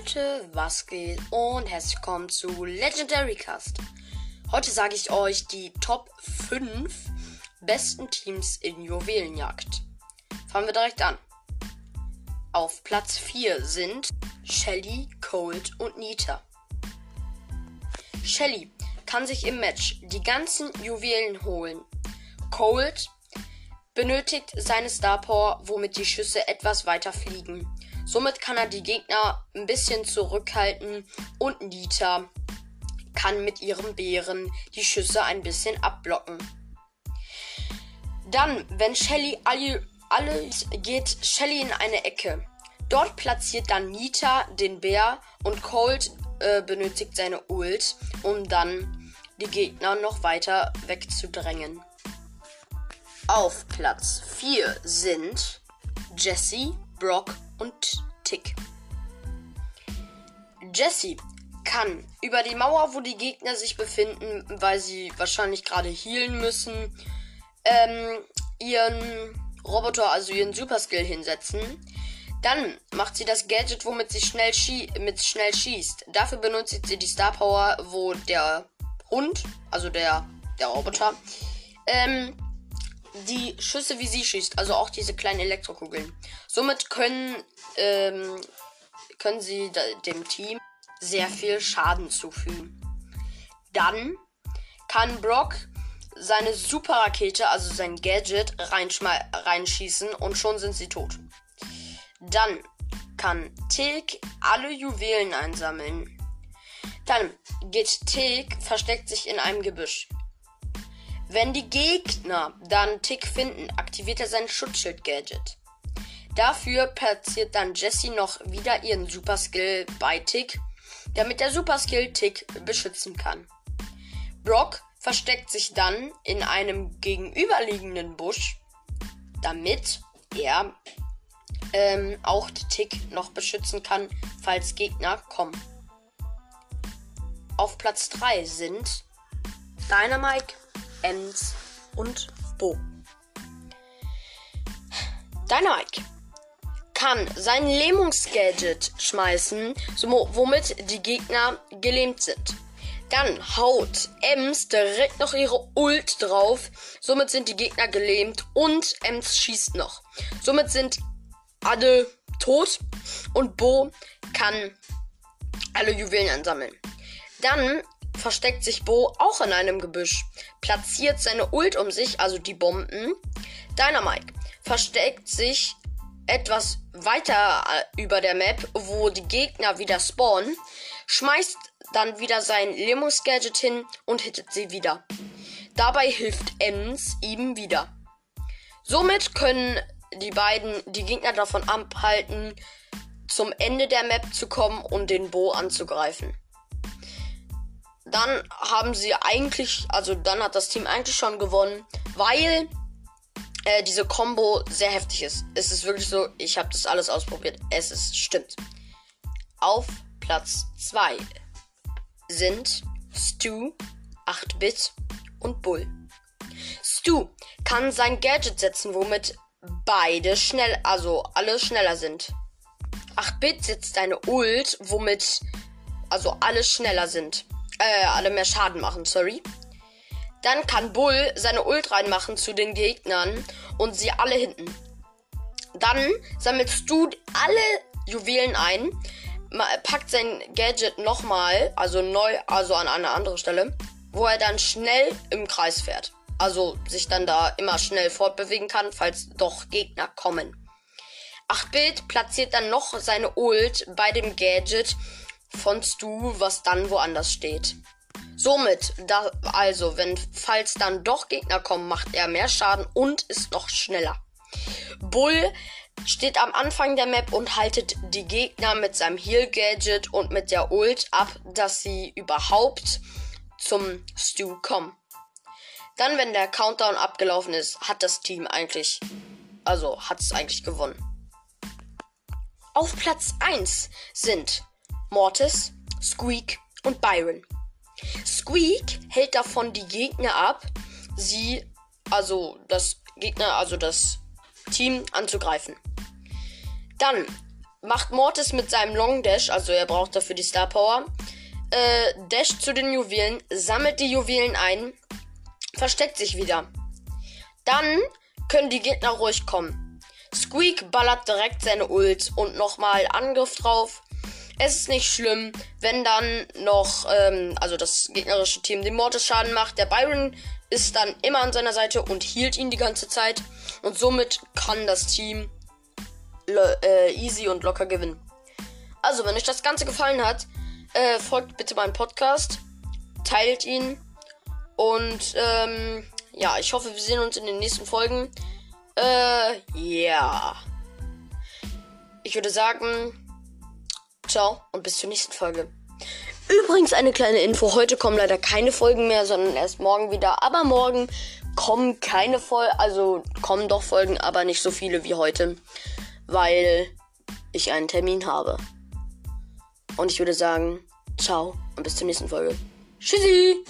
Leute, was geht und herzlich willkommen zu Legendary Cast. Heute sage ich euch die Top 5 besten Teams in Juwelenjagd. Fangen wir direkt an. Auf Platz 4 sind Shelly, Cold und Nita. Shelly kann sich im Match die ganzen Juwelen holen. Cold benötigt seine Star Power, womit die Schüsse etwas weiter fliegen. Somit kann er die Gegner ein bisschen zurückhalten und Nita kann mit ihrem Bären die Schüsse ein bisschen abblocken. Dann, wenn Shelly alle, alle geht Shelly in eine Ecke. Dort platziert dann Nita den Bär und Cold äh, benötigt seine Ult, um dann die Gegner noch weiter wegzudrängen. Auf Platz 4 sind Jesse, Brock und Tick. Jesse kann über die Mauer, wo die Gegner sich befinden, weil sie wahrscheinlich gerade healen müssen, ähm, ihren Roboter, also ihren Superskill hinsetzen. Dann macht sie das Gadget, womit sie schnell, schie mit schnell schießt. Dafür benutzt sie die Star Power, wo der Hund, also der, der Roboter, ähm, die Schüsse wie sie schießt, also auch diese kleinen Elektrokugeln. Somit können, ähm, können sie dem Team sehr viel Schaden zufügen. Dann kann Brock seine Superrakete, also sein Gadget, reinschießen und schon sind sie tot. Dann kann Tick alle Juwelen einsammeln. Dann geht Tick, versteckt sich in einem Gebüsch. Wenn die Gegner dann Tick finden, aktiviert er sein Schutzschild-Gadget. Dafür platziert dann Jessie noch wieder ihren Superskill bei Tick, damit der Superskill Tick beschützen kann. Brock versteckt sich dann in einem gegenüberliegenden Busch, damit er ähm, auch Tick noch beschützen kann, falls Gegner kommen. Auf Platz 3 sind Dynamite, Ems und Bo. Dynamite kann sein Lähmungsgadget schmeißen, womit die Gegner gelähmt sind. Dann haut Ems direkt noch ihre Ult drauf. Somit sind die Gegner gelähmt und Ems schießt noch. Somit sind alle tot und Bo kann alle Juwelen ansammeln. Dann versteckt sich Bo auch in einem Gebüsch, platziert seine Ult um sich, also die Bomben. Dynamite versteckt sich etwas weiter äh, über der Map, wo die Gegner wieder spawnen, schmeißt dann wieder sein Limos-Gadget hin und hittet sie wieder. Dabei hilft Ems ihm wieder. Somit können die beiden die Gegner davon abhalten, zum Ende der Map zu kommen und den Bo anzugreifen dann haben sie eigentlich, also dann hat das Team eigentlich schon gewonnen, weil äh, diese Combo sehr heftig ist. Es ist wirklich so, ich habe das alles ausprobiert. Es ist stimmt. Auf Platz 2 sind Stu, 8-Bit und Bull. Stu kann sein Gadget setzen, womit beide schnell, also alle schneller sind. 8-Bit setzt eine Ult, womit also alle schneller sind äh, alle mehr Schaden machen, sorry. Dann kann Bull seine Ult reinmachen zu den Gegnern und sie alle hinten. Dann sammelst du alle Juwelen ein, packt sein Gadget nochmal, also neu, also an eine andere Stelle, wo er dann schnell im Kreis fährt. Also sich dann da immer schnell fortbewegen kann, falls doch Gegner kommen. 8-Bit platziert dann noch seine Ult bei dem Gadget von Stu, was dann woanders steht. Somit, da, also, wenn, falls dann doch Gegner kommen, macht er mehr Schaden und ist noch schneller. Bull steht am Anfang der Map und haltet die Gegner mit seinem Heal-Gadget und mit der Ult ab, dass sie überhaupt zum Stu kommen. Dann, wenn der Countdown abgelaufen ist, hat das Team eigentlich, also hat es eigentlich gewonnen. Auf Platz 1 sind Mortis, Squeak und Byron. Squeak hält davon die Gegner ab, sie, also das Gegner, also das Team anzugreifen. Dann macht Mortis mit seinem Long Dash, also er braucht dafür die Star Power, äh, Dash zu den Juwelen, sammelt die Juwelen ein, versteckt sich wieder. Dann können die Gegner ruhig kommen. Squeak ballert direkt seine Ult und nochmal Angriff drauf. Es ist nicht schlimm, wenn dann noch, ähm, also das gegnerische Team den Mortis-Schaden macht. Der Byron ist dann immer an seiner Seite und hielt ihn die ganze Zeit. Und somit kann das Team äh, easy und locker gewinnen. Also, wenn euch das Ganze gefallen hat, äh, folgt bitte meinem Podcast, teilt ihn und ähm, ja, ich hoffe, wir sehen uns in den nächsten Folgen. Äh, ja. Ich würde sagen, ciao und bis zur nächsten Folge. Übrigens eine kleine Info. Heute kommen leider keine Folgen mehr, sondern erst morgen wieder. Aber morgen kommen keine Folgen, also kommen doch Folgen, aber nicht so viele wie heute, weil ich einen Termin habe. Und ich würde sagen, ciao und bis zur nächsten Folge. Tschüssi!